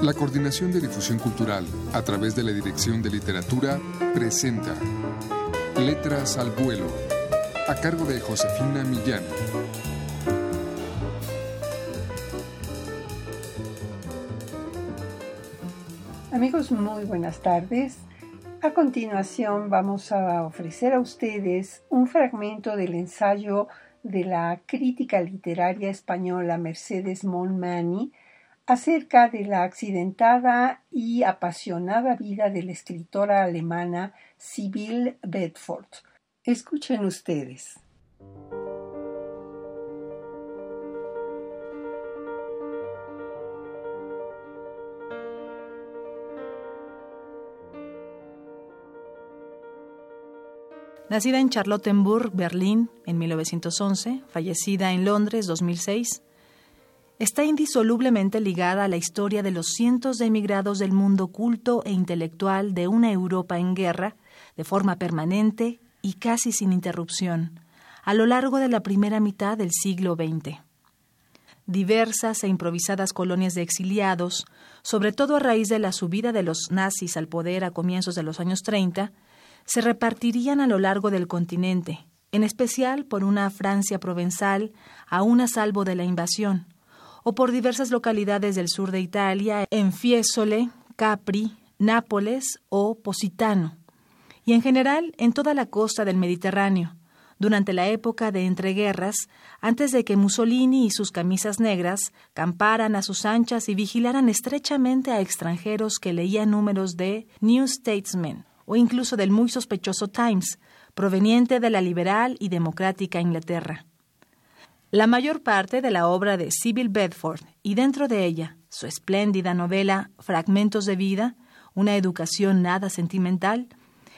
La Coordinación de Difusión Cultural, a través de la Dirección de Literatura, presenta Letras al Vuelo, a cargo de Josefina Millán. Amigos, muy buenas tardes. A continuación vamos a ofrecer a ustedes un fragmento del ensayo de la crítica literaria española Mercedes Monmani acerca de la accidentada y apasionada vida de la escritora alemana Sibyl Bedford. Escuchen ustedes. Nacida en Charlottenburg, Berlín, en 1911, fallecida en Londres, 2006, está indisolublemente ligada a la historia de los cientos de emigrados del mundo culto e intelectual de una Europa en guerra, de forma permanente y casi sin interrupción, a lo largo de la primera mitad del siglo XX. Diversas e improvisadas colonias de exiliados, sobre todo a raíz de la subida de los nazis al poder a comienzos de los años 30, se repartirían a lo largo del continente, en especial por una Francia provenzal aún a salvo de la invasión, o por diversas localidades del sur de Italia, en Fiesole, Capri, Nápoles o Positano, y en general en toda la costa del Mediterráneo, durante la época de entreguerras, antes de que Mussolini y sus camisas negras camparan a sus anchas y vigilaran estrechamente a extranjeros que leían números de New Statesman o incluso del muy sospechoso Times, proveniente de la liberal y democrática Inglaterra. La mayor parte de la obra de Sybil Bedford y dentro de ella su espléndida novela Fragmentos de vida, una educación nada sentimental,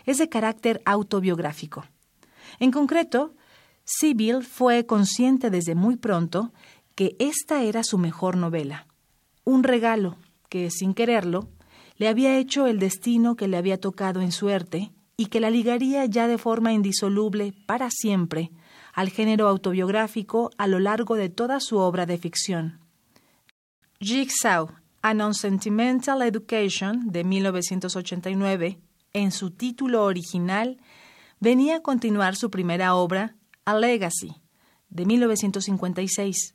es de carácter autobiográfico. En concreto, Sybil fue consciente desde muy pronto que esta era su mejor novela, un regalo que, sin quererlo, le había hecho el destino que le había tocado en suerte y que la ligaría ya de forma indisoluble para siempre al género autobiográfico a lo largo de toda su obra de ficción. Jigsaw, An Unsentimental Education, de 1989, en su título original, venía a continuar su primera obra, A Legacy, de 1956,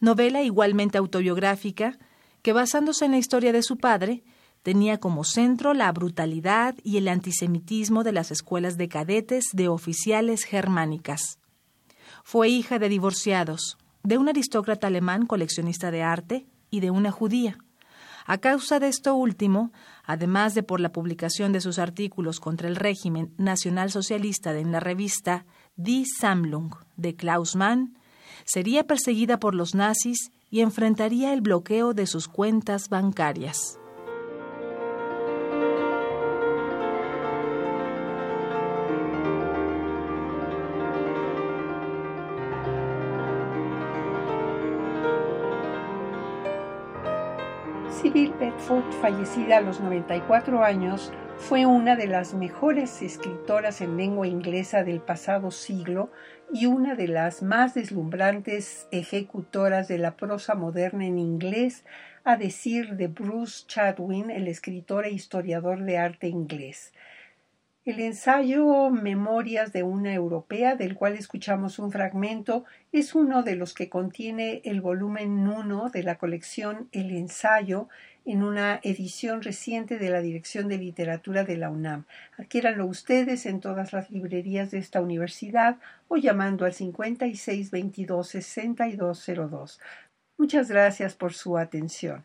novela igualmente autobiográfica que, basándose en la historia de su padre, tenía como centro la brutalidad y el antisemitismo de las escuelas de cadetes de oficiales germánicas. Fue hija de divorciados, de un aristócrata alemán coleccionista de arte y de una judía. A causa de esto último, además de por la publicación de sus artículos contra el régimen nacionalsocialista en la revista Die Sammlung de Klaus Mann, sería perseguida por los nazis y enfrentaría el bloqueo de sus cuentas bancarias. Sibyl Bedford, fallecida a los 94 años, fue una de las mejores escritoras en lengua inglesa del pasado siglo y una de las más deslumbrantes ejecutoras de la prosa moderna en inglés, a decir de Bruce Chadwin, el escritor e historiador de arte inglés. El ensayo Memorias de una Europea, del cual escuchamos un fragmento, es uno de los que contiene el volumen 1 de la colección El ensayo en una edición reciente de la Dirección de Literatura de la UNAM. Adquiéranlo ustedes en todas las librerías de esta universidad o llamando al 5622-6202. Muchas gracias por su atención.